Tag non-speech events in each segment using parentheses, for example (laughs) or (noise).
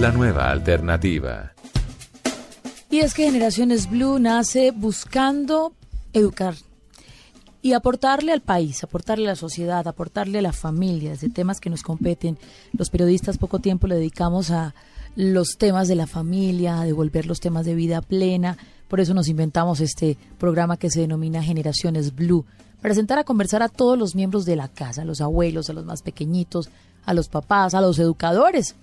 La nueva alternativa. Y es que Generaciones Blue nace buscando educar y aportarle al país, aportarle a la sociedad, aportarle a las familias de temas que nos competen. Los periodistas poco tiempo le dedicamos a los temas de la familia, a devolver los temas de vida plena. Por eso nos inventamos este programa que se denomina Generaciones Blue, para sentar a conversar a todos los miembros de la casa, a los abuelos, a los más pequeñitos, a los papás, a los educadores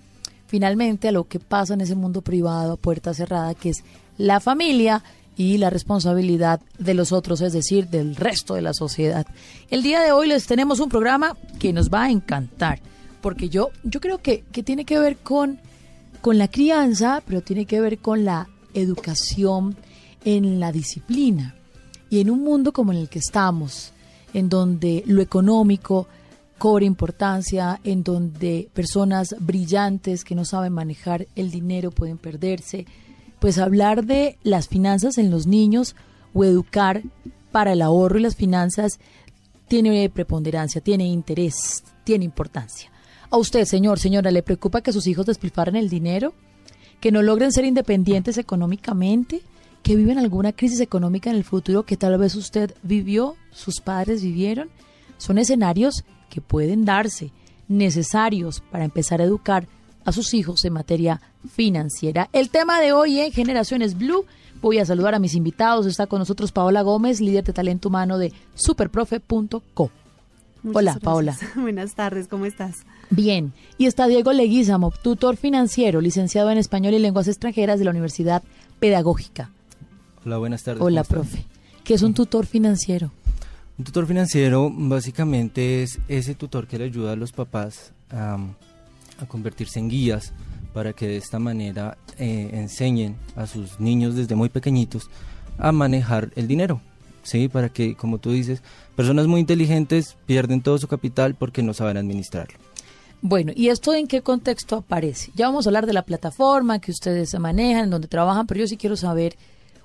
finalmente a lo que pasa en ese mundo privado a puerta cerrada, que es la familia y la responsabilidad de los otros, es decir, del resto de la sociedad. El día de hoy les tenemos un programa que nos va a encantar, porque yo, yo creo que, que tiene que ver con, con la crianza, pero tiene que ver con la educación en la disciplina. Y en un mundo como en el que estamos, en donde lo económico cobra importancia, en donde personas brillantes que no saben manejar el dinero pueden perderse, pues hablar de las finanzas en los niños o educar para el ahorro y las finanzas tiene preponderancia, tiene interés, tiene importancia. ¿A usted, señor, señora, le preocupa que sus hijos despilfarren el dinero? ¿Que no logren ser independientes económicamente? ¿Que viven alguna crisis económica en el futuro que tal vez usted vivió, sus padres vivieron? Son escenarios que pueden darse necesarios para empezar a educar a sus hijos en materia financiera. El tema de hoy en Generaciones Blue. Voy a saludar a mis invitados. Está con nosotros Paola Gómez, líder de talento humano de superprofe.co. Hola, Paola. (laughs) Buenas tardes, ¿cómo estás? Bien. Y está Diego Leguizamo, tutor financiero, licenciado en Español y Lenguas Extranjeras de la Universidad Pedagógica. Hola, buenas tardes. Hola, profe. ¿Qué es un tutor financiero? Un tutor financiero básicamente es ese tutor que le ayuda a los papás a, convertirse en guías para que de esta manera eh, enseñen a sus niños desde muy pequeñitos a manejar el dinero. ¿sí? Para que, como tú dices, personas muy inteligentes pierden todo su capital porque no saben administrarlo. Bueno, ¿y esto en qué contexto aparece? Ya vamos a hablar de la plataforma que ustedes manejan, donde trabajan, pero yo sí quiero saber,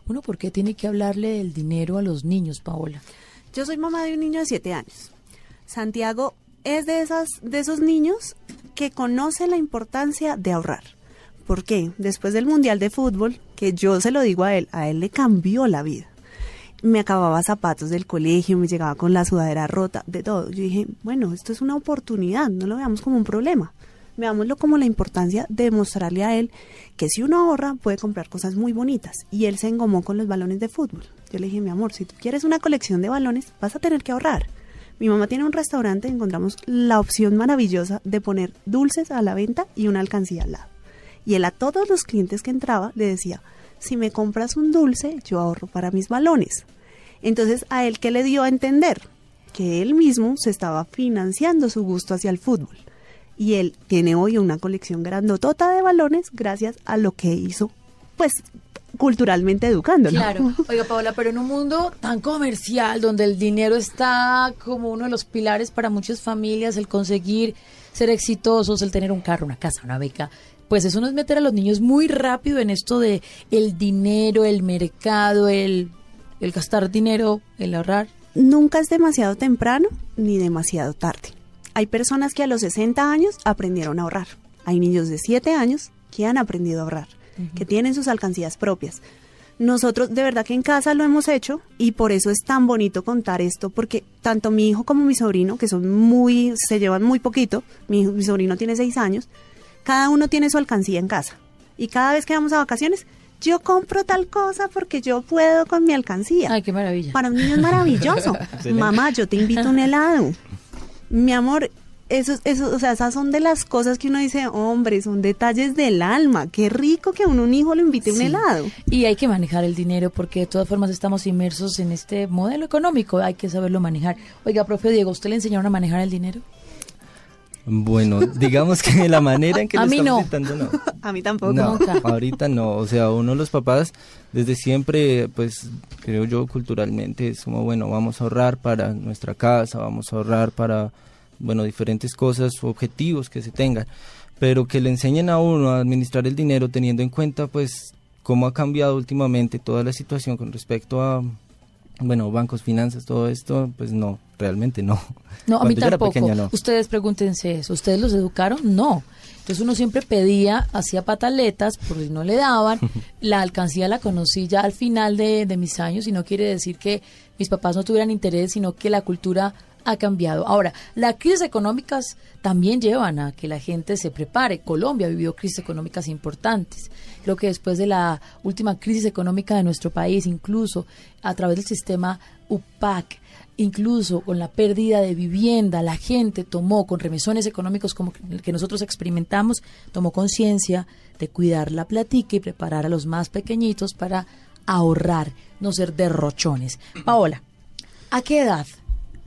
uno, ¿por qué tiene que hablarle del dinero a los niños, Paola? Yo soy mamá de un niño de 7 años. Santiago es de, esas, de esos niños que conoce la importancia de ahorrar. ¿Por qué? Después del Mundial de Fútbol, que yo se lo digo a él, a él le cambió la vida. Me acababa zapatos del colegio, me llegaba con la sudadera rota, de todo. Yo dije, bueno, esto es una oportunidad, no lo veamos como un problema. Veámoslo como la importancia de mostrarle a él que si uno ahorra puede comprar cosas muy bonitas. Y él se engomó con los balones de fútbol. Yo le dije, mi amor, si tú quieres una colección de balones, vas a tener que ahorrar. Mi mamá tiene un restaurante y encontramos la opción maravillosa de poner dulces a la venta y una alcancía al lado. Y él a todos los clientes que entraba le decía, si me compras un dulce, yo ahorro para mis balones. Entonces, ¿a él qué le dio a entender? Que él mismo se estaba financiando su gusto hacia el fútbol. Y él tiene hoy una colección grandotota de balones gracias a lo que hizo, pues culturalmente educándolo. Claro. Oiga, Paola, pero en un mundo tan comercial, donde el dinero está como uno de los pilares para muchas familias, el conseguir ser exitosos, el tener un carro, una casa, una beca, pues eso no es meter a los niños muy rápido en esto de el dinero, el mercado, el, el gastar dinero, el ahorrar. Nunca es demasiado temprano ni demasiado tarde. Hay personas que a los 60 años aprendieron a ahorrar. Hay niños de 7 años que han aprendido a ahorrar que tienen sus alcancías propias. Nosotros de verdad que en casa lo hemos hecho y por eso es tan bonito contar esto, porque tanto mi hijo como mi sobrino, que son muy, se llevan muy poquito, mi, mi sobrino tiene seis años, cada uno tiene su alcancía en casa. Y cada vez que vamos a vacaciones, yo compro tal cosa porque yo puedo con mi alcancía. Ay, qué maravilla. Para un niño es maravilloso. (laughs) Mamá, yo te invito a un helado. Mi amor, eso, eso, o sea, esas son de las cosas que uno dice, hombre, son detalles del alma. Qué rico que a un, hijo lo invite a un helado. Y hay que manejar el dinero porque de todas formas estamos inmersos en este modelo económico, hay que saberlo manejar. Oiga, profe Diego, ¿usted le enseñaron a manejar el dinero? Bueno, digamos que la manera en que a lo mí estamos no. intentando, no. (laughs) A mí tampoco. No, ahorita no. O sea, uno de los papás, desde siempre, pues creo yo culturalmente, es como, bueno, vamos a ahorrar para nuestra casa, vamos a ahorrar para, bueno, diferentes cosas, objetivos que se tengan. Pero que le enseñen a uno a administrar el dinero teniendo en cuenta, pues, cómo ha cambiado últimamente toda la situación con respecto a, bueno, bancos, finanzas, todo esto, pues no, realmente no. (laughs) No, a mí Cuando era tampoco. pequeña, no. Ustedes pregúntense eso. ¿Ustedes los educaron? No. Entonces uno siempre pedía, hacía pataletas, porque no le daban. (laughs) La alcancía la conocí ya al final de, de mis años y no quiere decir que mis papás no tuvieran interés, sino que la cultura ha cambiado. Ahora, las crisis económicas también llevan a que la gente se prepare. Colombia ha vivido crisis económicas importantes. Creo que después de la última crisis económica de nuestro país, incluso a través del sistema UPAC, incluso con la pérdida de vivienda, la gente tomó con remesones económicos como el que nosotros experimentamos, tomó conciencia de cuidar la platica y preparar a los más pequeñitos para ahorrar, no ser derrochones. Paola, ¿a qué edad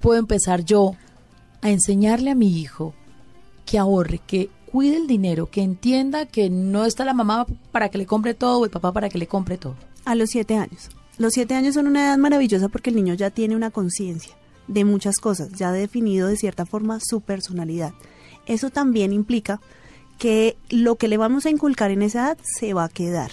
puedo empezar yo a enseñarle a mi hijo que ahorre, que cuide el dinero, que entienda que no está la mamá para que le compre todo o el papá para que le compre todo? A los siete años. Los siete años son una edad maravillosa porque el niño ya tiene una conciencia de muchas cosas, ya ha definido de cierta forma su personalidad. Eso también implica que lo que le vamos a inculcar en esa edad se va a quedar,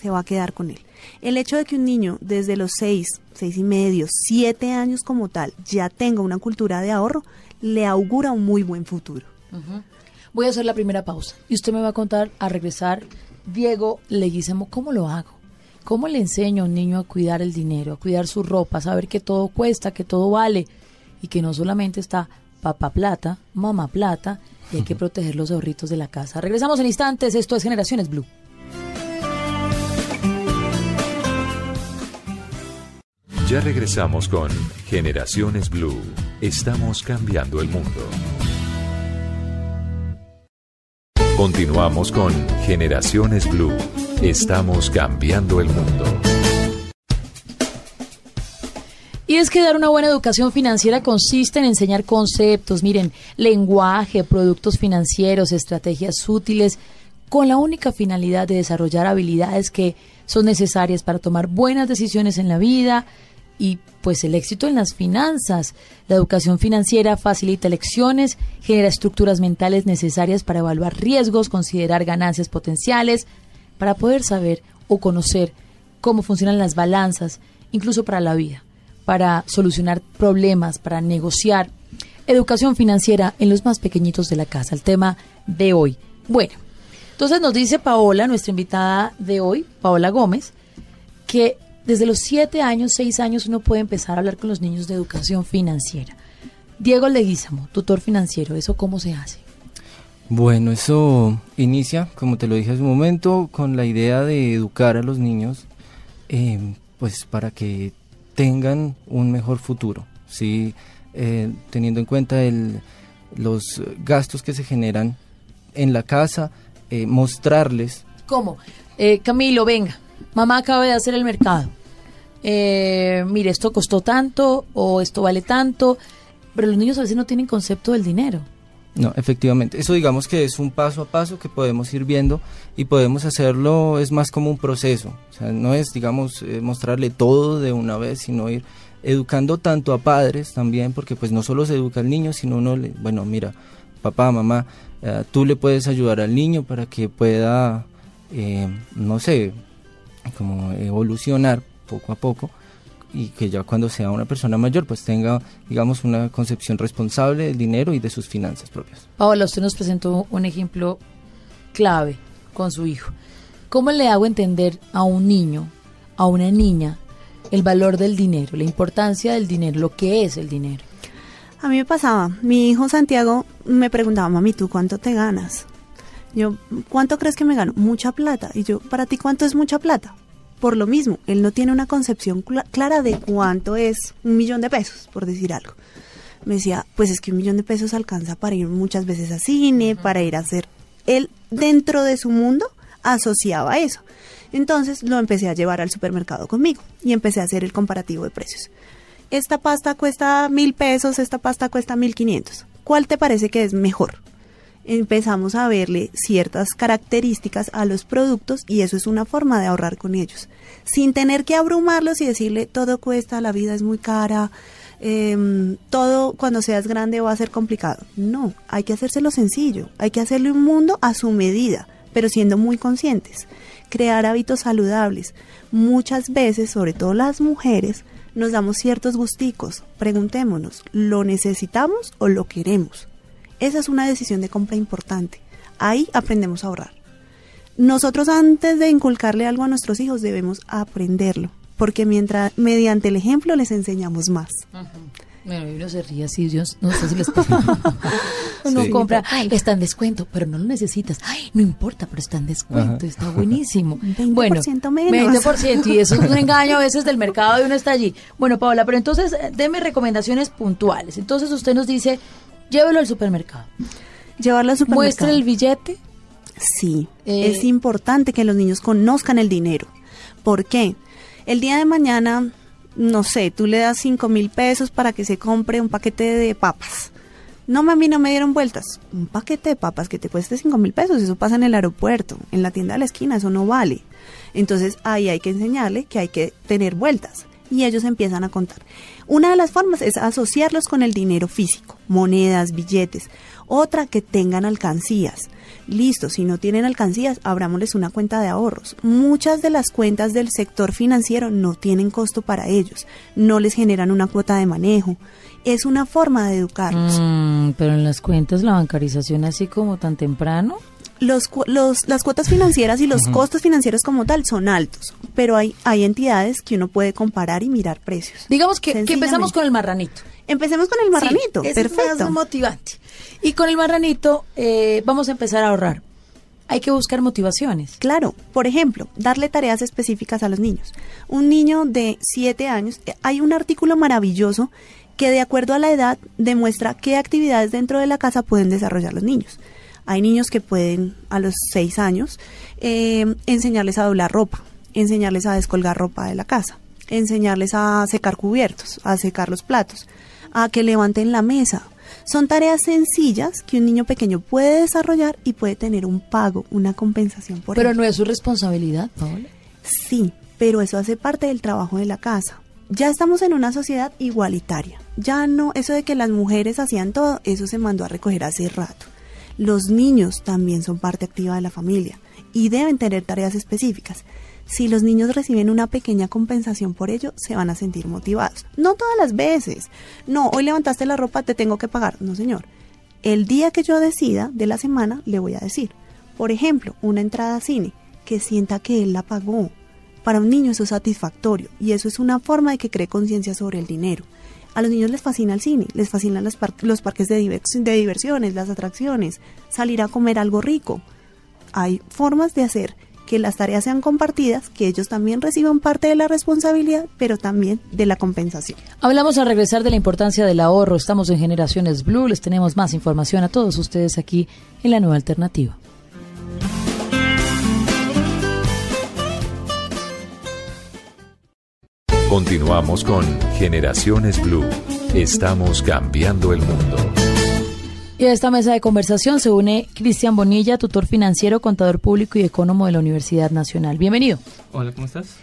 se va a quedar con él. El hecho de que un niño desde los seis, seis y medio, siete años como tal, ya tenga una cultura de ahorro, le augura un muy buen futuro. Voy a hacer la primera pausa y usted me va a contar a regresar, Diego Leguizamo, ¿cómo lo hago? ¿Cómo le enseño a un niño a cuidar el dinero, a cuidar su ropa, a saber que todo cuesta, que todo vale y que no solamente está papá plata, mamá plata y hay que proteger los ahorritos de la casa? Regresamos en instantes, esto es Generaciones Blue. Ya regresamos con Generaciones Blue. Estamos cambiando el mundo. Continuamos con Generaciones Blue. Estamos cambiando el mundo. Y es que dar una buena educación financiera consiste en enseñar conceptos, miren, lenguaje, productos financieros, estrategias útiles, con la única finalidad de desarrollar habilidades que son necesarias para tomar buenas decisiones en la vida y pues el éxito en las finanzas. La educación financiera facilita lecciones, genera estructuras mentales necesarias para evaluar riesgos, considerar ganancias potenciales, para poder saber o conocer cómo funcionan las balanzas, incluso para la vida, para solucionar problemas, para negociar. Educación financiera en los más pequeñitos de la casa, el tema de hoy. Bueno, entonces nos dice Paola, nuestra invitada de hoy, Paola Gómez, que desde los siete años, seis años, uno puede empezar a hablar con los niños de educación financiera. Diego Leguízamo, tutor financiero, ¿eso cómo se hace? Bueno, eso inicia, como te lo dije hace un momento, con la idea de educar a los niños, eh, pues para que tengan un mejor futuro, ¿sí? Eh, teniendo en cuenta el, los gastos que se generan en la casa, eh, mostrarles. ¿Cómo? Eh, Camilo, venga, mamá acaba de hacer el mercado. Eh, mire, esto costó tanto o esto vale tanto, pero los niños a veces no tienen concepto del dinero. No, efectivamente. Eso digamos que es un paso a paso que podemos ir viendo y podemos hacerlo, es más como un proceso. O sea, no es, digamos, eh, mostrarle todo de una vez, sino ir educando tanto a padres también, porque pues no solo se educa al niño, sino uno, le, bueno, mira, papá, mamá, eh, tú le puedes ayudar al niño para que pueda, eh, no sé, como evolucionar poco a poco y que ya cuando sea una persona mayor pues tenga digamos una concepción responsable del dinero y de sus finanzas propias. Paola, usted nos presentó un ejemplo clave con su hijo. ¿Cómo le hago entender a un niño, a una niña, el valor del dinero, la importancia del dinero, lo que es el dinero? A mí me pasaba, mi hijo Santiago me preguntaba, mami, ¿tú cuánto te ganas? Yo, ¿cuánto crees que me gano? Mucha plata. Y yo, ¿para ti cuánto es mucha plata? Por lo mismo, él no tiene una concepción clara de cuánto es un millón de pesos, por decir algo. Me decía, pues es que un millón de pesos alcanza para ir muchas veces a cine, para ir a hacer... Él, dentro de su mundo, asociaba eso. Entonces lo empecé a llevar al supermercado conmigo y empecé a hacer el comparativo de precios. Esta pasta cuesta mil pesos, esta pasta cuesta mil quinientos. ¿Cuál te parece que es mejor? Empezamos a verle ciertas características a los productos y eso es una forma de ahorrar con ellos, sin tener que abrumarlos y decirle todo cuesta, la vida es muy cara, em, todo cuando seas grande va a ser complicado. No, hay que hacérselo sencillo, hay que hacerle un mundo a su medida, pero siendo muy conscientes crear hábitos saludables. Muchas veces, sobre todo las mujeres, nos damos ciertos gusticos. Preguntémonos, ¿lo necesitamos o lo queremos? Esa es una decisión de compra importante. Ahí aprendemos a ahorrar. Nosotros antes de inculcarle algo a nuestros hijos debemos aprenderlo, porque mientras mediante el ejemplo les enseñamos más. Bueno, y uno se ríe así, Dios, no sé si les (laughs) pasa. uno compra, está en descuento, pero no lo necesitas. Ay, no importa, pero está en descuento, está buenísimo. (laughs) 20% bueno, menos. 20%, y eso es un (laughs) engaño a veces del mercado y uno está allí. Bueno, Paola, pero entonces, eh, deme recomendaciones puntuales. Entonces usted nos dice, llévelo al supermercado. Llevarlo al supermercado. Muestre el billete. Sí, eh, es importante que los niños conozcan el dinero. ¿Por qué? El día de mañana no sé, tú le das cinco mil pesos para que se compre un paquete de papas. No, mami, no me dieron vueltas. Un paquete de papas que te cueste cinco mil pesos, eso pasa en el aeropuerto, en la tienda de la esquina, eso no vale. Entonces ahí hay que enseñarle que hay que tener vueltas y ellos empiezan a contar. Una de las formas es asociarlos con el dinero físico, monedas, billetes. Otra, que tengan alcancías. Listo, si no tienen alcancías, abrámosles una cuenta de ahorros. Muchas de las cuentas del sector financiero no tienen costo para ellos, no les generan una cuota de manejo. Es una forma de educarlos. Mm, pero en las cuentas la bancarización así como tan temprano. Los, los, las cuotas financieras y los costos financieros como tal son altos, pero hay, hay entidades que uno puede comparar y mirar precios. Digamos que, empezamos con el marranito. Empecemos con el marranito, perfecto. Es motivante. Y con el marranito eh, vamos a empezar a ahorrar. Hay que buscar motivaciones. Claro, por ejemplo, darle tareas específicas a los niños. Un niño de 7 años, eh, hay un artículo maravilloso que de acuerdo a la edad demuestra qué actividades dentro de la casa pueden desarrollar los niños. Hay niños que pueden a los 6 años eh, enseñarles a doblar ropa, enseñarles a descolgar ropa de la casa, enseñarles a secar cubiertos, a secar los platos, a que levanten la mesa, son tareas sencillas que un niño pequeño puede desarrollar y puede tener un pago, una compensación por Pero no es su responsabilidad, Paola. Sí, pero eso hace parte del trabajo de la casa. Ya estamos en una sociedad igualitaria. Ya no, eso de que las mujeres hacían todo, eso se mandó a recoger hace rato. Los niños también son parte activa de la familia y deben tener tareas específicas. Si los niños reciben una pequeña compensación por ello, se van a sentir motivados. No todas las veces. No, hoy levantaste la ropa, te tengo que pagar. No, señor. El día que yo decida de la semana, le voy a decir. Por ejemplo, una entrada a cine, que sienta que él la pagó. Para un niño eso es satisfactorio y eso es una forma de que cree conciencia sobre el dinero. A los niños les fascina el cine, les fascinan los, parques de, de diversiones, las atracciones, salir a comer algo rico. Hay formas de hacer que las tareas sean compartidas, que ellos también reciban parte de la responsabilidad, pero también de la compensación. Hablamos al regresar de la importancia del ahorro. Estamos en Generaciones Blue. Les tenemos más información a todos ustedes aquí en la nueva alternativa. Continuamos con Generaciones Blue. Estamos cambiando el mundo. Y a esta mesa de conversación se une Cristian Bonilla, tutor financiero, contador público y económico de la Universidad Nacional. Bienvenido. Hola, ¿cómo estás?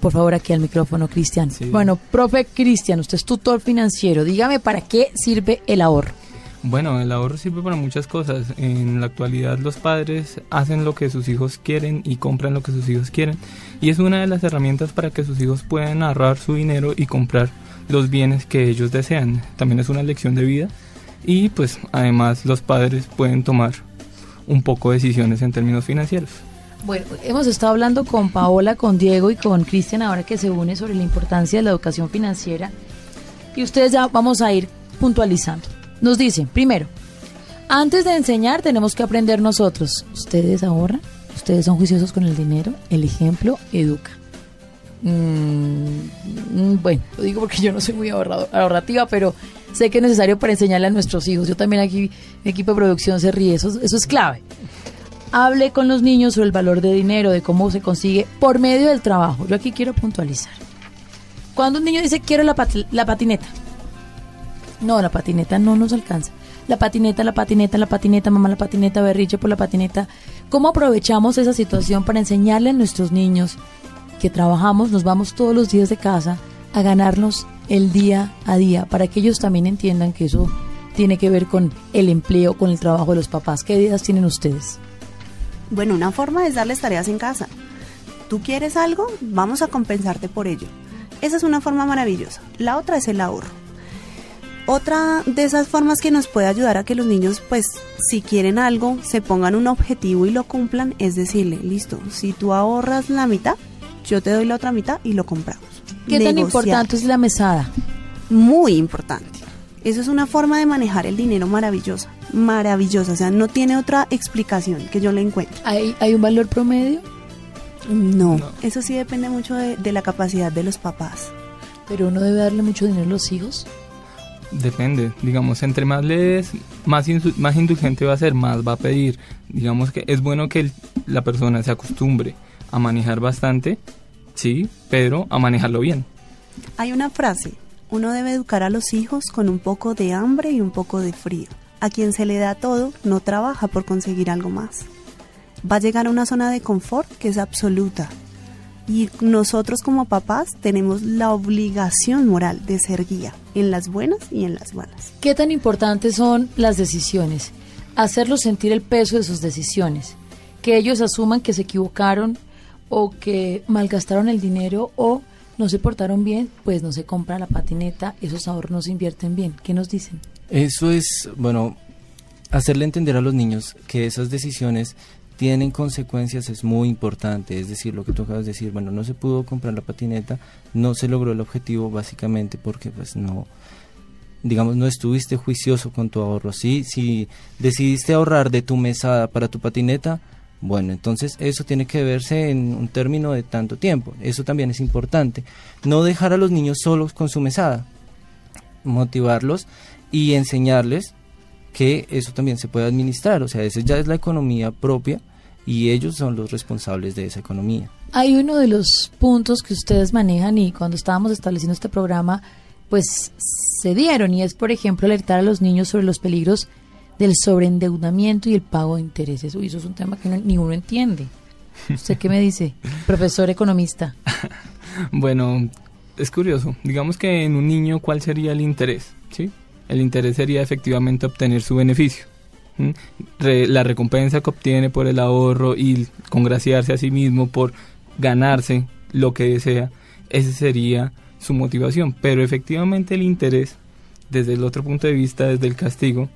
Por favor, aquí al micrófono, Cristian. Bueno, profe Cristian, usted es tutor financiero. Dígame, ¿para qué sirve el ahorro? Bueno, el ahorro sirve para muchas cosas. En la actualidad los padres hacen lo que sus hijos quieren y compran lo que sus hijos quieren. Y es una de las herramientas para que sus hijos puedan ahorrar su dinero y comprar los bienes que ellos desean. También es una lección de vida y pues además los padres pueden tomar un poco decisiones en términos financieros. Bueno, hemos estado hablando con Paola, con Diego y con Cristian ahora que se une sobre la importancia de la educación financiera y ustedes ya vamos a ir puntualizando. Nos dicen, primero, Antes de enseñar tenemos que aprender nosotros. ¿Ustedes ahorran? ¿Ustedes son juiciosos con el dinero? El ejemplo educa. Mm, bueno, lo digo porque yo no soy muy ahorrativa, pero sé que es necesario para enseñarle a nuestros hijos. Yo también aquí, mi equipo de producción se ríe, eso, eso es clave. Hable con los niños sobre el valor de dinero, de cómo se consigue por medio del trabajo. Yo aquí quiero puntualizar. Cuando un niño dice quiero la, la patineta, no, la patineta no nos alcanza la patineta, la patineta, la patineta, mamá la patineta, berriche por la patineta. ¿Cómo aprovechamos esa situación para enseñarle a nuestros niños que trabajamos, nos vamos todos los días de casa a ganarnos el día a día para que ellos también entiendan que eso tiene que ver con el empleo, con el trabajo de los papás? ¿Qué ideas tienen ustedes? Bueno, una forma es darles tareas en casa. Tú quieres algo, vamos a compensarte por ello. Esa es una forma maravillosa. La otra es el ahorro. Otra de esas formas que nos puede ayudar a que los niños, pues, si quieren algo, se pongan un objetivo y lo cumplan, es decirle, listo, si tú ahorras la mitad, yo te doy la otra mitad y lo compramos. ¿Qué tan importante es la mesada? Muy importante. Eso es una forma de manejar el dinero maravillosa, maravillosa, o sea, no tiene otra explicación que yo le encuentre. ¿Hay, hay un valor promedio? No, eso sí depende mucho de, de la capacidad de los papás. ¿Pero uno debe darle mucho dinero a los hijos? Depende, digamos, entre más lees, más, más indulgente va a ser, más va a pedir. Digamos que es bueno que la persona se acostumbre a manejar bastante, sí, pero a manejarlo bien. Hay una frase, uno debe educar a los hijos con un poco de hambre y un poco de frío. A quien se le da todo, no trabaja por conseguir algo más. Va a llegar a una zona de confort que es absoluta, y nosotros como papás tenemos la obligación moral de ser guía en las buenas y en las malas. ¿Qué tan importantes son las decisiones? Hacerlos sentir el peso de sus decisiones. Que ellos asuman que se equivocaron o que malgastaron el dinero o no se portaron bien, pues no se compra la patineta, esos ahorros no se invierten bien. ¿Qué nos dicen? Eso es, bueno, hacerle entender a los niños que esas decisiones tienen consecuencias es muy importante, es decir, lo que tú acabas de decir, bueno, no se pudo comprar la patineta, no se logró el objetivo básicamente porque pues no, digamos, no estuviste juicioso con tu ahorro, ¿sí? Si decidiste ahorrar de tu mesada para tu patineta, bueno, entonces eso tiene que verse en un término de tanto tiempo, eso también es importante. No dejar a los niños solos con su mesada, motivarlos y enseñarles que eso también se puede administrar, o sea, esa ya es la economía propia y ellos son los responsables de esa economía. Hay uno de los puntos que ustedes manejan y cuando estábamos estableciendo este programa, pues se dieron y es, por ejemplo, alertar a los niños sobre los peligros del sobreendeudamiento y el pago de intereses. Uy, eso es un tema que no, ni uno entiende. ¿Usted qué me dice, (laughs) profesor economista? bueno, es curioso. Digamos que en un niño, ¿cuál sería el interés? ¿Sí? El interés sería efectivamente obtener su beneficio la recompensa que obtiene por el ahorro y congraciarse a sí mismo por ganarse lo que desea, esa sería su motivación. Pero efectivamente el interés, desde el otro punto de vista, desde el castigo,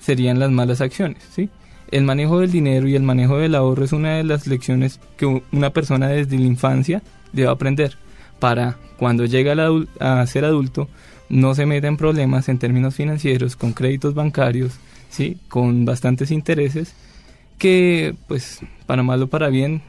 serían las malas acciones, ¿sí? El manejo del dinero y el manejo del ahorro es una de las lecciones que una persona desde la infancia debe aprender para cuando llega a ser adulto no se meta en problemas en términos financieros con créditos bancarios, ¿sí? con bastantes intereses que, pues, para mal o para bien,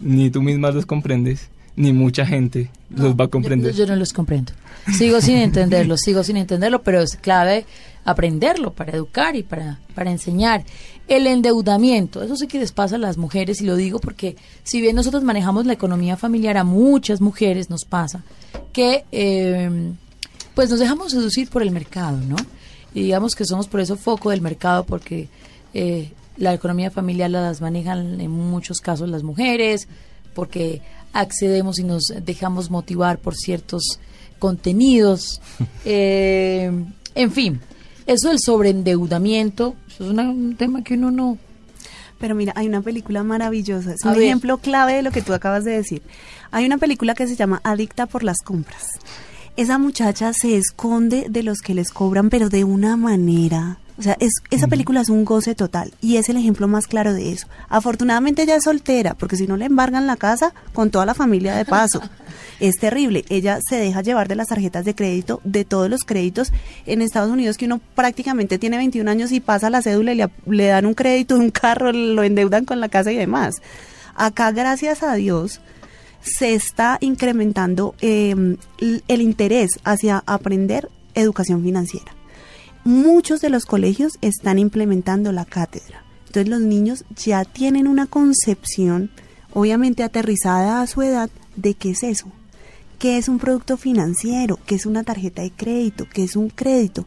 ni tú misma los comprendes, ni mucha gente los va a comprender. Yo, no los comprendo. Sigo sin entenderlo, sigo sin entenderlo, pero es clave aprenderlo para educar y para, para enseñar. El endeudamiento, eso sí que les pasa a las mujeres, y lo digo porque si bien nosotros manejamos la economía familiar, a muchas mujeres nos pasa que eh, pues nos dejamos seducir por el mercado, ¿no? Y digamos que somos por eso foco del mercado porque eh, la economía familiar las manejan en muchos casos las mujeres, porque accedemos y nos dejamos motivar por ciertos contenidos. (laughs) Eh, en fin, eso del sobreendeudamiento, eso es un tema que uno no... Pero mira, hay una película maravillosa, es un ejemplo clave de lo que tú acabas de decir. Hay una película que se llama Adicta por las compras esa muchacha se esconde de los que les cobran, pero de una manera O sea, es, esa película es un goce total y es el ejemplo más claro de eso. Afortunadamente ella es soltera, porque si no le embargan la casa con toda la familia de paso. (laughs) es terrible. Ella se deja llevar de las tarjetas de crédito, de todos los créditos en Estados Unidos, que uno prácticamente tiene 21 años y pasa la cédula y le, dan un crédito, un carro, lo endeudan con la casa y demás. Acá, gracias a Dios, se está incrementando em, el interés hacia aprender educación financiera. Muchos de los colegios están implementando la cátedra. Entonces los niños ya tienen una concepción, obviamente aterrizada a su edad, de qué es eso, qué es un producto financiero, qué es una tarjeta de crédito, qué es un crédito.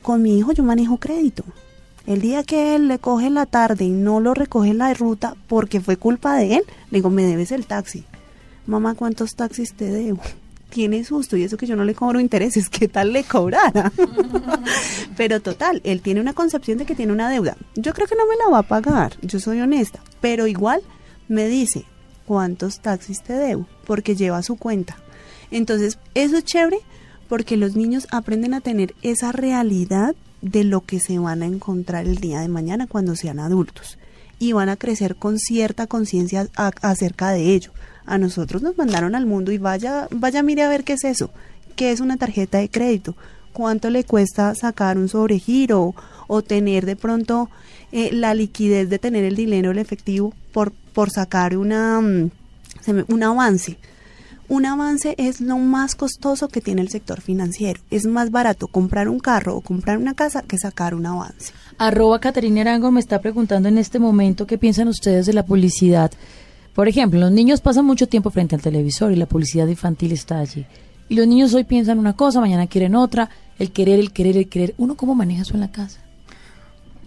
Con mi hijo yo manejo crédito. El día que él le coge la tarde y no lo recoge en la ruta porque fue culpa de él, le digo, me debes el taxi. Mamá, ¿cuántos taxis te debo? (laughs) Tiene susto y eso que yo no le cobro intereses, ¿qué tal le cobrara? (laughs) pero total, él tiene una concepción de que tiene una deuda. Yo creo que no me la va a pagar, yo soy honesta, pero igual me dice, ¿cuántos taxis te debo? Porque lleva su cuenta. Entonces, eso es chévere porque los niños aprenden a tener esa realidad de lo que se van a encontrar el día de mañana cuando sean adultos y van a crecer con cierta conciencia acerca de ello. A nosotros nos mandaron al mundo y vaya, vaya mire a ver qué es eso, qué es una tarjeta de crédito, cuánto le cuesta sacar un sobregiro o tener de pronto eh, la liquidez de tener el dinero el efectivo por, por sacar una, mm, un avance un avance es lo más costoso que tiene el sector financiero. Es más barato comprar un carro o comprar una casa que sacar un avance. Arroba Caterina Arango me está preguntando en este momento qué piensan ustedes de la publicidad. Por ejemplo, los niños pasan mucho tiempo frente al televisor y la publicidad infantil está allí. Y los niños hoy piensan una cosa, mañana quieren otra, el querer, el querer, el querer. ¿Uno cómo maneja eso en la casa?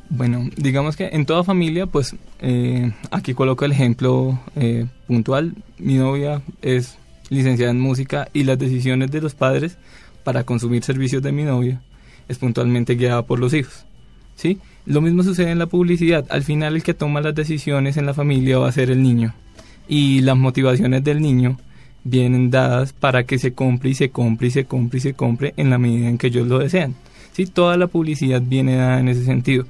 Bueno, digamos que en toda familia, pues eh, aquí coloco el ejemplo eh, puntual. Mi novia es licenciada en música y las decisiones de los padres para consumir servicios de mi novia es puntualmente guiada por los hijos. ¿sí? Lo mismo sucede en la publicidad. Al final el que toma las decisiones en la familia va a ser el niño. Y las motivaciones del niño vienen dadas para que se compre y se compre y se compre y se compre en la medida en que ellos lo desean. ¿sí? Toda la publicidad viene dada en ese sentido.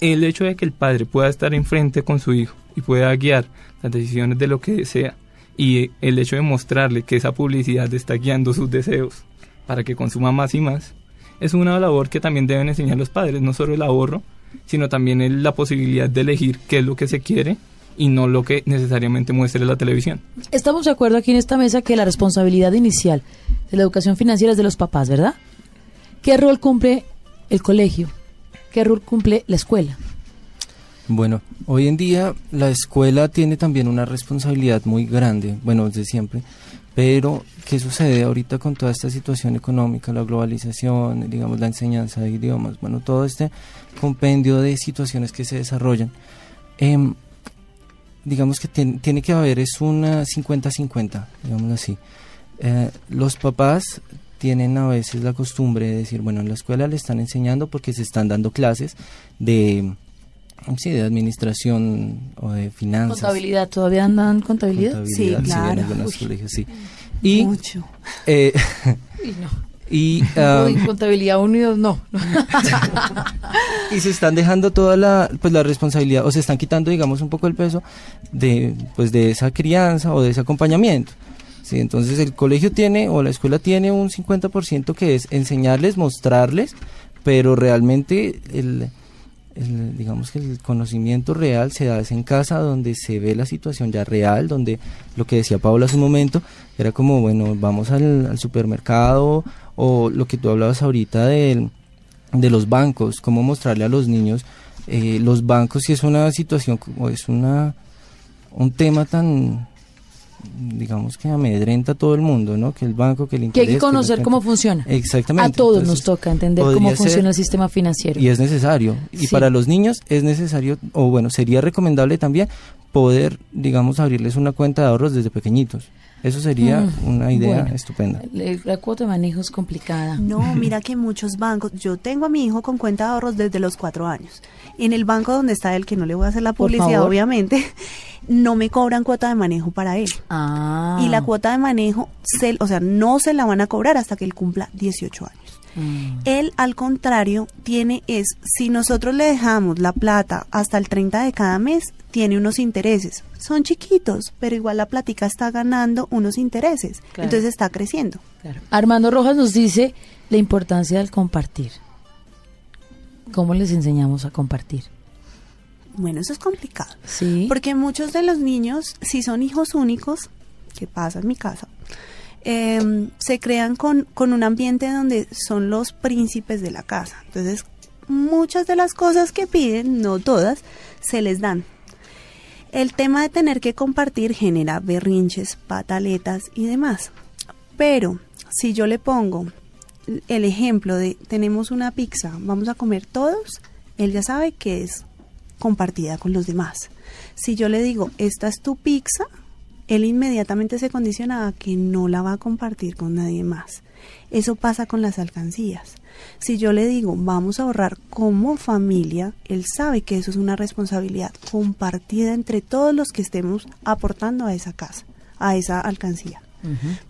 El hecho de que el padre pueda estar enfrente con su hijo y pueda guiar las decisiones de lo que desea y el hecho de mostrarle que esa publicidad está guiando sus deseos para que consuma más y más, es una labor que también deben enseñar los padres, no solo el ahorro, sino también la posibilidad de elegir qué es lo que se quiere y no lo que necesariamente muestre la televisión. Estamos de acuerdo aquí en esta mesa que la responsabilidad inicial de la educación financiera es de los papás, ¿verdad? ¿Qué rol cumple el colegio? ¿Qué rol cumple la escuela? Bueno, hoy en día la escuela tiene también una responsabilidad muy grande, bueno, desde siempre, pero ¿qué sucede ahorita con toda esta situación económica, la globalización, digamos, la enseñanza de idiomas, bueno, todo este compendio de situaciones que se desarrollan? Em, digamos que tiene que haber es una 50-50, digámoslo así. Eh, los papás tienen a veces la costumbre de decir, bueno, en la escuela le están enseñando porque se están dando clases de Sí, de administración o de finanzas. Contabilidad, ¿todavía andan contabilidad? sí, claro. sí. Y, Mucho. (laughs) Eh, y no. Y, (laughs) um, contabilidad unidos no. (laughs) y se están dejando toda la, pues, la responsabilidad, o se están quitando, digamos, un poco el peso de, pues, de esa crianza o de ese acompañamiento. Sí, entonces el colegio tiene o la escuela tiene un 50% que es enseñarles, mostrarles, pero realmente el, digamos que el conocimiento real se da en casa donde se ve la situación ya real, donde lo que decía Paula hace un momento era como, bueno, vamos al, supermercado o lo que tú hablabas ahorita de, de los bancos, cómo mostrarle a los niños eh, los bancos si es una situación, o es una un tema tan digamos que amedrenta a todo el mundo, ¿no? Que el banco, que el interés... Que hay que conocer cómo funciona. Exactamente. A todos nos toca entender cómo funciona el sistema financiero. Y es necesario. Y para los niños es necesario, o bueno, sería recomendable también poder, digamos, abrirles una cuenta de ahorros desde pequeñitos. Eso sería mm, una idea estupenda. La cuota de manejo es complicada. No, mira que muchos bancos, yo tengo a mi hijo con cuenta de ahorros desde los cuatro años. En el banco donde está él, que no le voy a hacer la publicidad, obviamente, no me cobran cuota de manejo para él. Ah. Y la cuota de manejo, se, o sea, no se la van a cobrar hasta que él cumpla 18 años. Mm. Él, al contrario, tiene es, si nosotros le dejamos la plata hasta el 30 de cada mes, tiene unos intereses. Son chiquitos, pero igual la plática está ganando unos intereses. Claro. Entonces está creciendo. Claro. Armando Rojas nos dice la importancia del compartir. ¿Cómo les enseñamos a compartir? Bueno, eso es complicado. Sí. Porque muchos de los niños, si son hijos únicos, que pasa en mi casa, eh, se crean con, con un ambiente donde son los príncipes de la casa. Entonces, muchas de las cosas que piden, no todas, se les dan. El tema de tener que compartir genera berrinches, pataletas y demás. Pero si yo le pongo el ejemplo de tenemos una pizza, vamos a comer todos, él ya sabe que es compartida con los demás. Si yo le digo, esta es tu pizza, él inmediatamente se condiciona a que no la va a compartir con nadie más. Eso pasa con las alcancías. Si yo le digo, vamos a ahorrar como familia, él sabe que eso es una responsabilidad compartida entre todos los que estemos aportando a esa casa, a esa alcancía.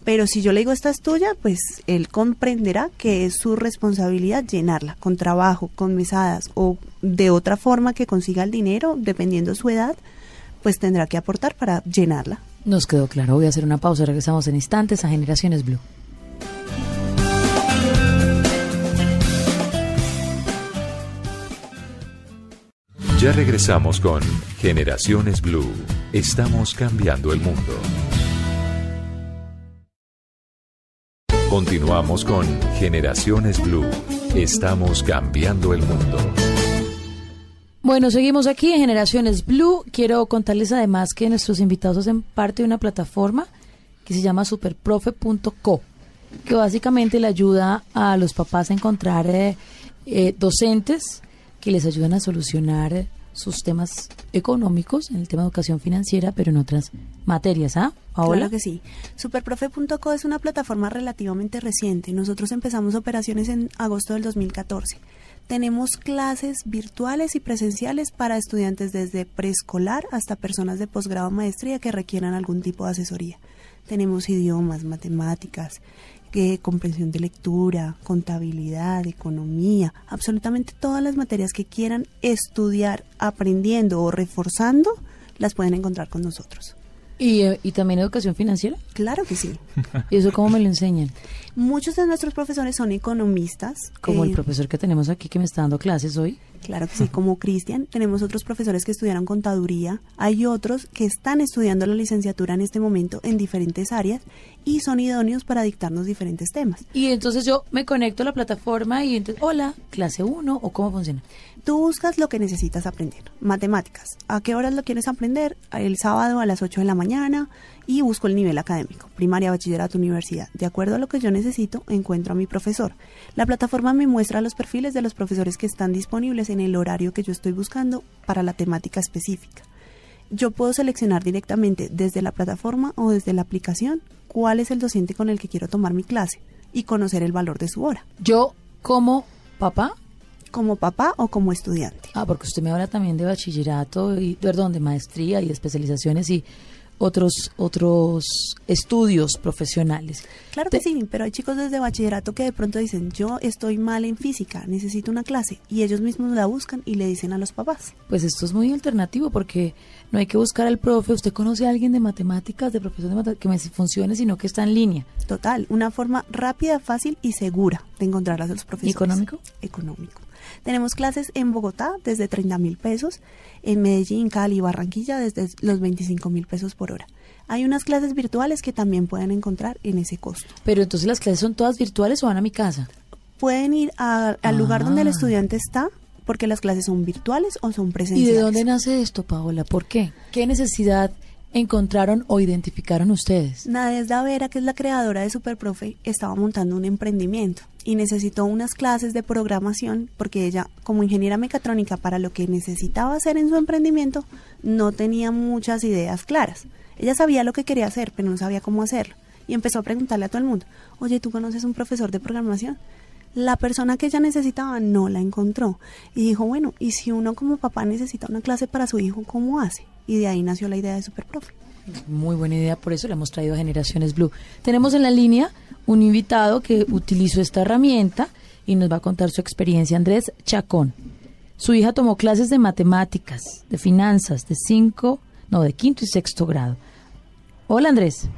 Pero si yo le digo esta es tuya, pues él comprenderá que es su responsabilidad llenarla con trabajo, con mesadas o de otra forma que consiga el dinero, dependiendo su edad, pues tendrá que aportar para llenarla. Nos quedó claro. Voy a hacer una pausa. Regresamos en instantes a Generaciones Blue. Ya regresamos con Generaciones Blue. Estamos cambiando el mundo. Continuamos con Generaciones Blue. Estamos cambiando el mundo. Bueno, seguimos aquí en Generaciones Blue. Quiero contarles además que nuestros invitados hacen parte de una plataforma que se llama superprofe.co, que básicamente le ayuda a los papás a encontrar eh, eh, docentes que les ayudan a solucionar sus temas económicos en el tema de educación financiera, pero en otras materias, ¿ah? Claro que sí. Superprofe.co es una plataforma relativamente reciente. Nosotros empezamos operaciones en agosto del 2014. Tenemos clases virtuales y presenciales para estudiantes desde preescolar hasta personas de posgrado maestría que requieran algún tipo de asesoría. Tenemos idiomas, matemáticas, eh, comprensión de lectura, contabilidad, economía, absolutamente todas las materias que quieran estudiar aprendiendo o reforzando, las pueden encontrar con nosotros. ¿Y, eh, ¿Y también educación financiera? Claro que sí. (laughs) ¿Y eso cómo me lo enseñan? Muchos de nuestros profesores son economistas. Como el eh, profesor que tenemos aquí que me está dando clases hoy. Claro que sí, como (laughs) Cristian. Tenemos otros profesores que estudiaron contaduría. Hay otros que están estudiando la licenciatura en este momento en diferentes áreas y son idóneos para dictarnos diferentes temas. Y entonces yo me conecto a la plataforma y entonces, hola, clase 1 o cómo funciona. Tú buscas lo que necesitas aprender. Matemáticas. ¿A qué horas lo quieres aprender? El sábado a las 8 de la mañana y busco el nivel académico, primaria, bachillerato, universidad. De acuerdo a lo que yo necesito, encuentro a mi profesor. La plataforma me muestra los perfiles de los profesores que están disponibles en el horario que yo estoy buscando para la temática específica. Yo puedo seleccionar directamente desde la plataforma o desde la aplicación cuál es el docente con el que quiero tomar mi clase y conocer el valor de su hora, Yo como papá, como papá o como estudiante. ah, porque usted me habla también de bachillerato y, perdón, de maestría y especializaciones y otros otros estudios profesionales. Claro que Te- sí, pero hay chicos desde bachillerato que de pronto dicen, yo estoy mal en física, necesito una clase, y ellos mismos la buscan y le dicen a los papás. Pues esto es muy alternativo porque no hay que buscar al profe. ¿Usted conoce a alguien de matemáticas, de profesor de matemáticas, que me funcione, sino que está en línea? Total, una forma rápida, fácil y segura de encontrar a los profesores. económico? Económico. Tenemos clases en Bogotá desde 30 mil pesos, en Medellín, Cali y Barranquilla desde los 25 mil pesos por hora. Hay unas clases virtuales que también pueden encontrar en ese costo. Pero entonces las clases son todas virtuales o van a mi casa. Pueden ir a- al lugar donde el Ah. estudiante está, porque las clases son virtuales o son ¿Y presenciales. de dónde nace esto, Paola? ¿Por qué? ¿Qué necesidad encontraron o identificaron ustedes? Nadesda Vera, que es la creadora de Superprofe, estaba montando un emprendimiento y necesitó unas clases de programación porque ella, como ingeniera mecatrónica, para lo que necesitaba hacer en su emprendimiento, no tenía muchas ideas claras. Ella sabía lo que quería hacer, pero no sabía cómo hacerlo. Y empezó a preguntarle a todo el mundo, oye, ¿tú conoces un profesor de programación? La persona que ella necesitaba no la encontró. Y dijo, bueno, ¿y si uno como papá necesita una clase para su hijo, cómo hace? Y de ahí nació la idea de Superprofe. Muy buena idea, por eso le hemos traído a Generaciones Blue. Tenemos en la línea un invitado que utilizó esta herramienta y nos va a contar su experiencia, Andrés Chacón. Su hija tomó clases de matemáticas, de finanzas, de cinco, no, de quinto y sexto grado. Hola Andrés.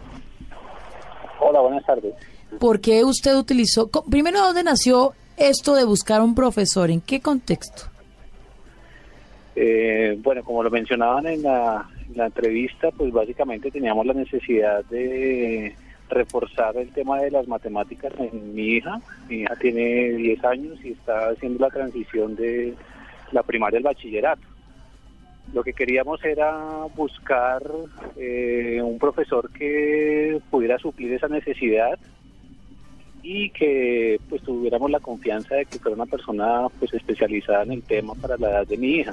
Hola, buenas tardes. ¿Por qué usted utilizó, primero, dónde nació esto de buscar un profesor? ¿En qué contexto? Eh, bueno, como lo mencionaban en la, entrevista, pues básicamente teníamos la necesidad de reforzar el tema de las matemáticas en mi hija. Mi hija tiene 10 años y está haciendo la transición de la primaria al bachillerato. Lo que queríamos era buscar eh, un profesor que pudiera suplir esa necesidad y que pues tuviéramos la confianza de que fuera una persona pues especializada en el tema para la edad de mi hija.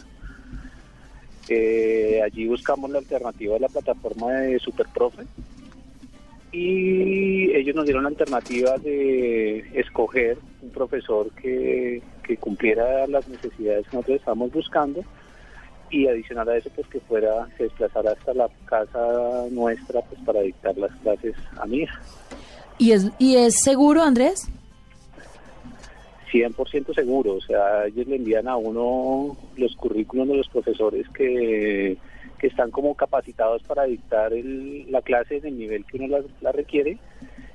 Eh, allí buscamos la alternativa de la plataforma de Superprofe y ellos nos dieron la alternativa de escoger un profesor que, que cumpliera las necesidades que nosotros estábamos buscando y adicional a eso pues que fuera se desplazara hasta la casa nuestra pues para dictar las clases a mi hija. ¿Y es, y es seguro, Andrés? 100% seguro, o sea, ellos le envían a uno los currículos de los profesores que, están como capacitados para dictar la clase en el nivel que uno la, requiere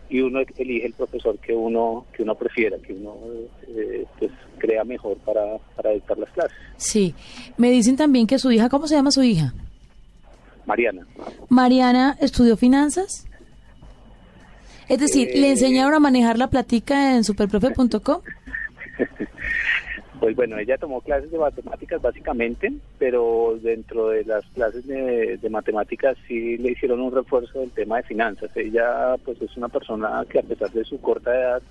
y uno elige el profesor que uno que uno prefiera, que uno eh, pues crea mejor para, para dictar las clases. Sí, me dicen también que su hija, ¿cómo se llama su hija? Mariana. Mariana estudió finanzas. Es decir, ¿le eh, enseñaron a manejar la platica en superprofe.com? (laughs) Pues bueno, ella tomó clases de matemáticas básicamente, pero dentro de las clases de, matemáticas sí le hicieron un refuerzo del tema de finanzas. Ella pues es una persona que a pesar de su corta edad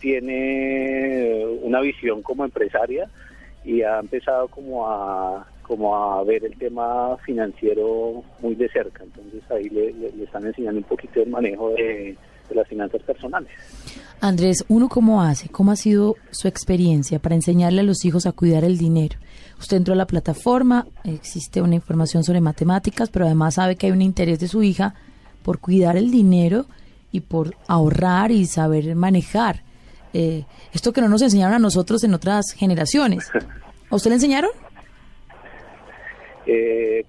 tiene una visión como empresaria y ha empezado como a como a ver el tema financiero muy de cerca. Entonces ahí le, le están enseñando un poquito el manejo de de las finanzas personales. Andrés, ¿uno cómo hace? ¿Cómo ha sido su experiencia para enseñarle a los hijos a cuidar el dinero? Usted entró a la plataforma, existe una información sobre matemáticas, pero además sabe que hay un interés de su hija por cuidar el dinero y por ahorrar y saber manejar. Eh, esto que no nos enseñaron a nosotros en otras generaciones. ¿A usted le enseñaron? (laughs) Eh,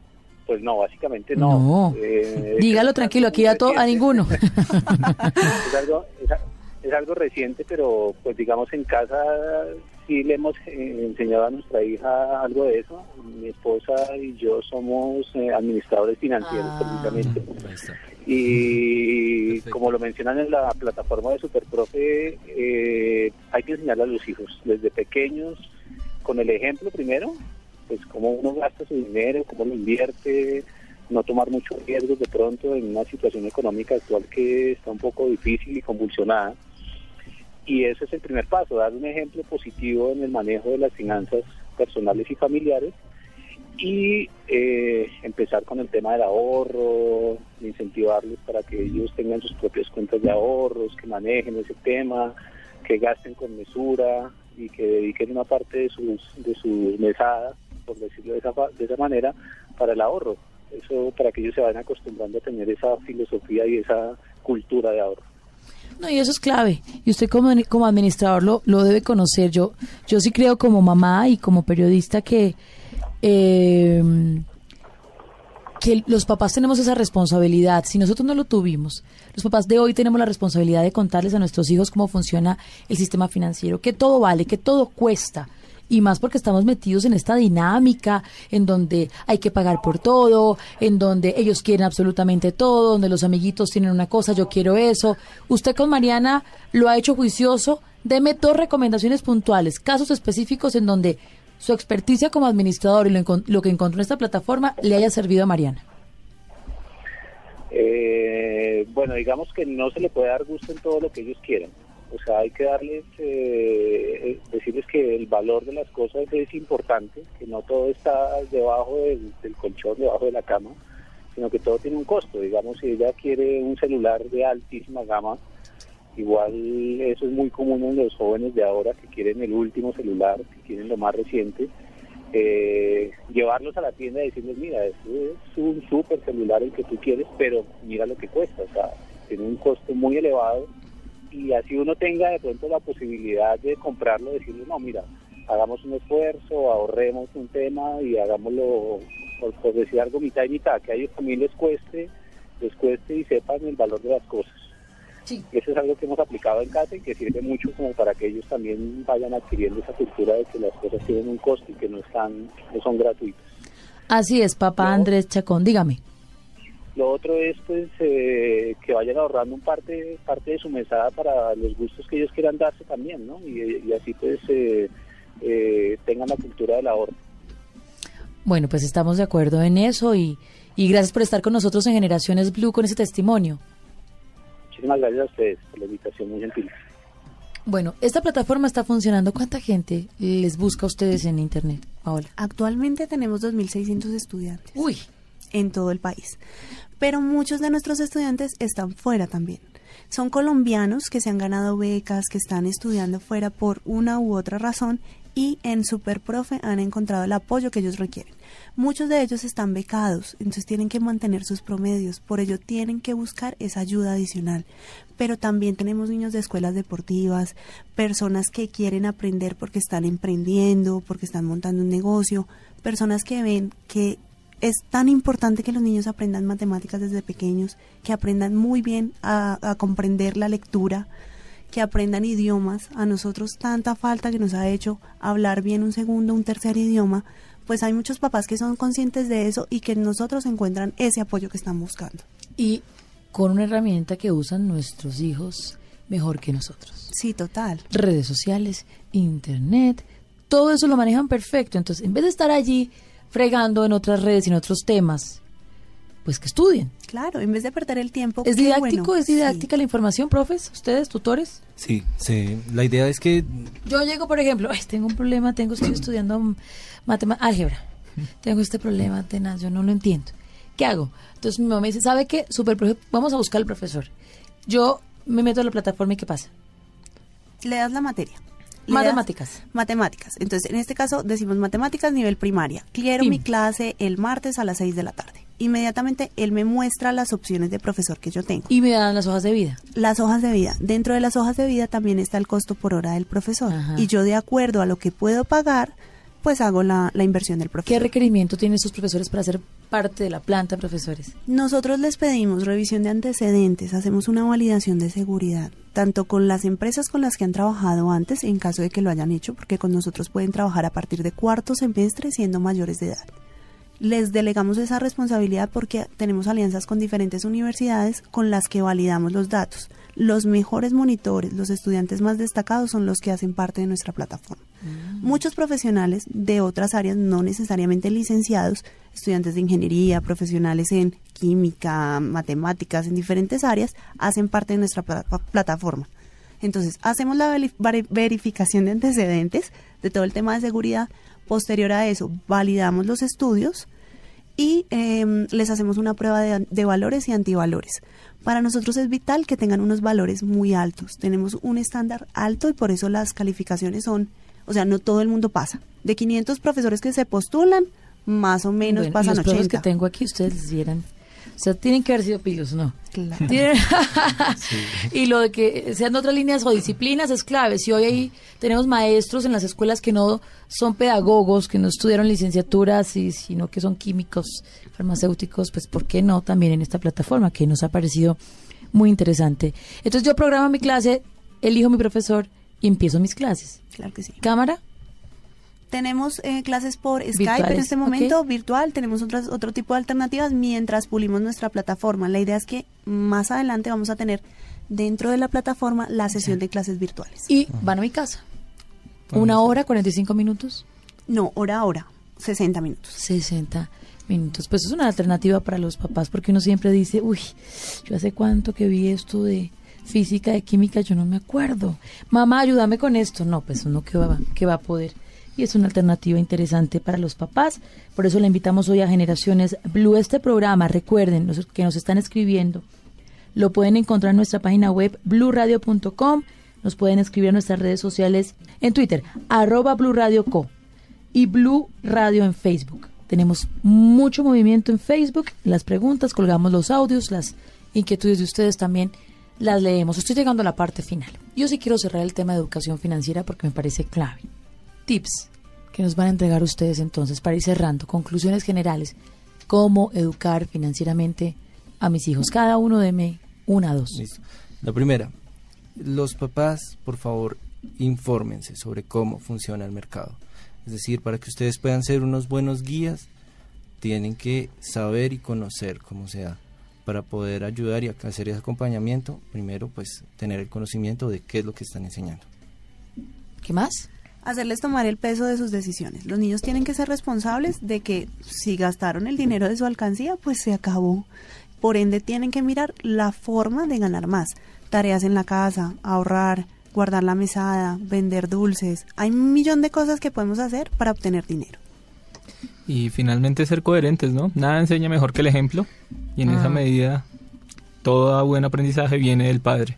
pues no, básicamente no. Eh, Dígalo tranquilo, aquí a, a ninguno. (laughs) es, algo, es, algo reciente, pero pues digamos en casa sí le hemos eh, enseñado a nuestra hija algo de eso. Mi esposa y yo somos eh, administradores financieros ah. precisamente. Y como lo mencionan en la plataforma de Superprofe, hay que enseñarle a los hijos desde pequeños con el ejemplo primero pues cómo uno gasta su dinero, cómo lo invierte, no tomar muchos riesgos de pronto en una situación económica actual que está un poco difícil y convulsionada. Y ese es el primer paso, dar un ejemplo positivo en el manejo de las finanzas personales y familiares y eh, empezar con el tema del ahorro, incentivarles para que ellos tengan sus propias cuentas de ahorros, que manejen ese tema, que gasten con mesura y que dediquen una parte de sus, de sus mesadas por decirlo de esa, de esa manera, para el ahorro. Eso para que ellos se vayan acostumbrando a tener esa filosofía y esa cultura de ahorro. No, y eso es clave. Y usted como, como administrador lo, lo debe conocer. Yo, yo sí creo como mamá y como periodista que, eh, que los papás tenemos esa responsabilidad. Si nosotros no lo tuvimos, los papás de hoy tenemos la responsabilidad de contarles a nuestros hijos cómo funciona el sistema financiero, que todo vale, que todo cuesta y más porque estamos metidos en esta dinámica en donde hay que pagar por todo, en donde ellos quieren absolutamente todo, donde los amiguitos tienen una cosa, yo quiero eso. Usted con Mariana lo ha hecho juicioso. Deme dos recomendaciones puntuales, casos específicos en donde su experticia como administrador y lo, que encontró en esta plataforma le haya servido a Mariana. Eh, bueno, digamos que no se le puede dar gusto en todo lo que ellos quieren. O sea, hay que darles, eh, eh, decirles que el valor de las cosas es importante, que no todo está debajo del, colchón, debajo de la cama, sino que todo tiene un costo. Digamos, si ella quiere un celular de altísima gama, igual eso es muy común en los jóvenes de ahora que quieren el último celular, que quieren lo más reciente, eh, llevarlos a la tienda y decirles, mira, es un super celular el que tú quieres, pero mira lo que cuesta, o sea, tiene un costo muy elevado y así uno tenga de pronto la posibilidad de comprarlo, decirle, no, mira, hagamos un esfuerzo, ahorremos un tema y hagámoslo, por, decir algo, mitad y mitad, que a ellos también les cueste, les cueste y sepan el valor de las cosas. Eso es algo que hemos aplicado en casa y que sirve mucho como para que ellos también vayan adquiriendo esa cultura de que las cosas tienen un costo y que no están, no son gratuitas. Así es, papá Andrés Chacón, dígame. Lo otro es pues eh, que vayan ahorrando un parte parte de su mesada para los gustos que ellos quieran darse también, ¿no? Y, así pues eh, eh, tengan la cultura del ahorro. Bueno, pues estamos de acuerdo en eso y, y gracias por estar con nosotros en Generaciones Blue con ese testimonio. Muchísimas gracias a ustedes por la invitación muy gentil. Bueno, esta plataforma está funcionando. ¿Cuánta gente les busca a ustedes en Internet, Paola? Actualmente tenemos 2.600 estudiantes. Uy. En todo el país. Pero muchos de nuestros estudiantes están fuera también. Son colombianos que se han ganado becas, que están estudiando fuera por una u otra razón y en Superprofe han encontrado el apoyo que ellos requieren. Muchos de ellos están becados, entonces tienen que mantener sus promedios, por ello tienen que buscar esa ayuda adicional. Pero también tenemos niños de escuelas deportivas, personas que quieren aprender porque están emprendiendo, porque están montando un negocio, personas que ven que es tan importante que los niños aprendan matemáticas desde pequeños, que aprendan muy bien a, a comprender la lectura, que aprendan idiomas. A nosotros tanta falta que nos ha hecho hablar bien un segundo, un tercer idioma, pues hay muchos papás que son conscientes de eso y que nosotros encuentran ese apoyo que están buscando. Y con una herramienta que usan nuestros hijos mejor que nosotros. Sí, total. Redes sociales, internet, todo eso lo manejan perfecto. Entonces, en vez de estar allí fregando en otras redes y en otros temas, pues que estudien. Claro, en vez de perder el tiempo. ¿Es didáctico? ¿Es didáctica la información, profes? ¿Ustedes, tutores? Sí, sí. La idea es que... Yo llego, por ejemplo, tengo un problema, tengo, estoy estudiando álgebra. Tengo este problema tenaz, yo no lo entiendo. ¿Qué hago? Entonces mi mamá me dice, ¿sabe qué? Super, vamos a buscar al profesor. Yo me meto a la plataforma y ¿qué pasa? Le das la materia. Matemáticas. Matemáticas. Entonces, en este caso decimos matemáticas nivel primaria. Quiero mi clase el martes a las 6 de la tarde inmediatamente él me muestra las opciones de profesor que yo tengo. Y me dan las hojas de vida. Las hojas de vida. Dentro de las hojas de vida también está el costo por hora del profesor. Y yo de acuerdo a lo que puedo pagar, pues hago la, la, inversión del profesor. ¿Qué requerimiento tienen estos profesores para ser parte de la planta profesores? Nosotros les pedimos revisión de antecedentes, hacemos una validación de seguridad, tanto con las empresas con las que han trabajado antes, en caso de que lo hayan hecho, porque con nosotros pueden trabajar a partir de cuarto semestre siendo mayores de edad les delegamos esa responsabilidad porque tenemos alianzas con diferentes universidades con las que validamos los datos. Los mejores monitores, los estudiantes más destacados son los que hacen parte de nuestra plataforma. Mm. Muchos profesionales de otras áreas, no necesariamente licenciados, estudiantes de ingeniería, profesionales en química, matemáticas, en diferentes áreas, hacen parte de nuestra plataforma. Entonces, hacemos la verificación de antecedentes de todo el tema de seguridad. Posterior a eso, validamos los estudios y em, les hacemos una prueba de, valores y antivalores. Para nosotros es vital que tengan unos valores muy altos. Tenemos un estándar alto y por eso las calificaciones son, o sea, no todo el mundo pasa. De 500 profesores que se postulan, más o menos pasan los 80. que tengo aquí ustedes vieran o sea, tienen que haber sido pillos, ¿no? Claro. (laughs) (laughs) y lo de que sean otras líneas o disciplinas es clave. Si hoy ahí tenemos maestros en las escuelas que no son pedagogos, que no estudiaron licenciaturas, sino que son químicos, farmacéuticos, pues ¿por qué no también en esta plataforma que nos ha parecido muy interesante? Entonces yo programo mi clase, elijo mi profesor y empiezo mis clases. Claro que sí. ¿Cámara? Tenemos eh, clases por Skype en este momento, virtual, tenemos otras, otro tipo de alternativas mientras pulimos nuestra plataforma. La idea es que más adelante vamos a tener dentro de la plataforma la sesión de clases virtuales. Y van a mi casa. ¿Una hora, 45 minutos? No, hora a hora, 60 minutos. 60 minutos. Pues es una alternativa para los papás porque uno siempre dice, uy, yo hace cuánto que vi esto de física, de química, yo no me acuerdo. Mamá, ayúdame con esto. No, pues uno que va, que va a poder y es una alternativa interesante para los papás. Por eso le invitamos hoy a Generaciones Blue. Este programa, recuerden, los que nos están escribiendo, lo pueden encontrar en nuestra página web bluradio.com. Nos pueden escribir en nuestras redes sociales en Twitter, arroba Co. y Blue Radio en Facebook. Tenemos mucho movimiento en Facebook, las preguntas, colgamos los audios, las inquietudes de ustedes también las leemos. Estoy llegando a la parte final. Yo sí quiero cerrar el tema de educación financiera porque me parece clave. Tips que nos van a entregar ustedes entonces para ir cerrando. Conclusiones generales. Cómo educar financieramente a mis hijos. Cada uno deme una, dos. La primera, los papás, por favor, infórmense sobre cómo funciona el mercado. Es decir, para que ustedes puedan ser unos buenos guías, tienen que saber y conocer cómo sea para poder ayudar y hacer ese acompañamiento, primero pues tener el conocimiento de qué es lo que están enseñando. ¿Qué más? Hacerles tomar el peso de sus decisiones. Los niños tienen que ser responsables de que si gastaron el dinero de su alcancía, pues se acabó. Por ende, tienen que mirar la forma de ganar más. Tareas en la casa, ahorrar, guardar la mesada, vender dulces. Hay un millón de cosas que podemos hacer para obtener dinero. Y finalmente ser coherentes, ¿no? Nada enseña mejor que el ejemplo y en esa ah. medida todo buen aprendizaje viene del padre.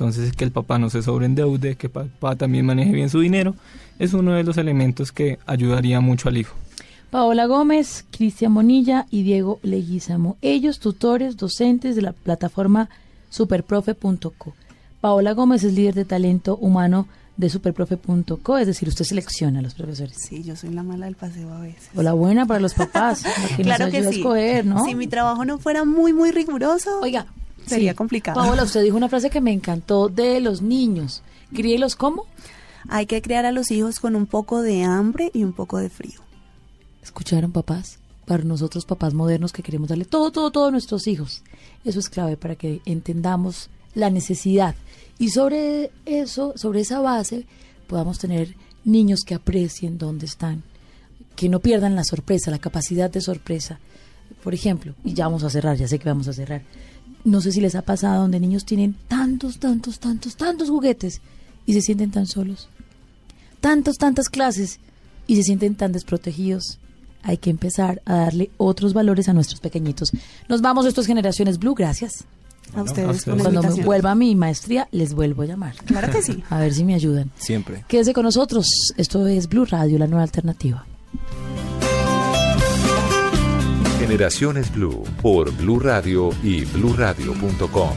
Entonces que el papá no se sobreendeude, que el papá también maneje bien su dinero, es uno de los elementos que ayudaría mucho al hijo. Paola Gómez, Cristian Monilla y Diego Leguizamo, ellos tutores, docentes de la plataforma superprofe.co. Paola Gómez es líder de talento humano de superprofe.co, es decir, usted selecciona a los profesores. Sí, yo soy la mala del paseo a veces. O la buena para los papás, (laughs) que claro nos que sí. a escoger, ¿no? Si mi trabajo no fuera muy, muy riguroso, oiga, sería complicado. Paola, usted dijo una frase que me encantó de los niños. ¿Críelos cómo? Hay que criar a los hijos con un poco de hambre y un poco de frío. ¿Escucharon, papás? Para nosotros, papás modernos, que queremos darle todo, todo, todo a nuestros hijos. Eso es clave para que entendamos la necesidad y sobre eso, sobre esa base, podamos tener niños que aprecien dónde están, que no pierdan la sorpresa, la capacidad de sorpresa. Por ejemplo, y ya vamos a cerrar, ya sé que vamos a cerrar. No sé si les ha pasado donde niños tienen tantos, tantos, tantos, tantos juguetes y se sienten tan solos. Tantos, tantas clases y se sienten tan desprotegidos. Hay que empezar a darle otros valores a nuestros pequeñitos. Nos vamos, esto es Generaciones Blue, gracias a ustedes. Cuando me vuelva a mi maestría, les vuelvo a llamar. Claro que sí. (laughs) A ver si me ayudan. Siempre. Quédese con nosotros. Esto es Blue Radio, la nueva alternativa. Generaciones Blue por Blue Radio y bluradio.com.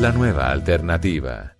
La nueva alternativa.